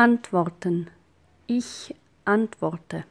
Antworten. Ich antworte.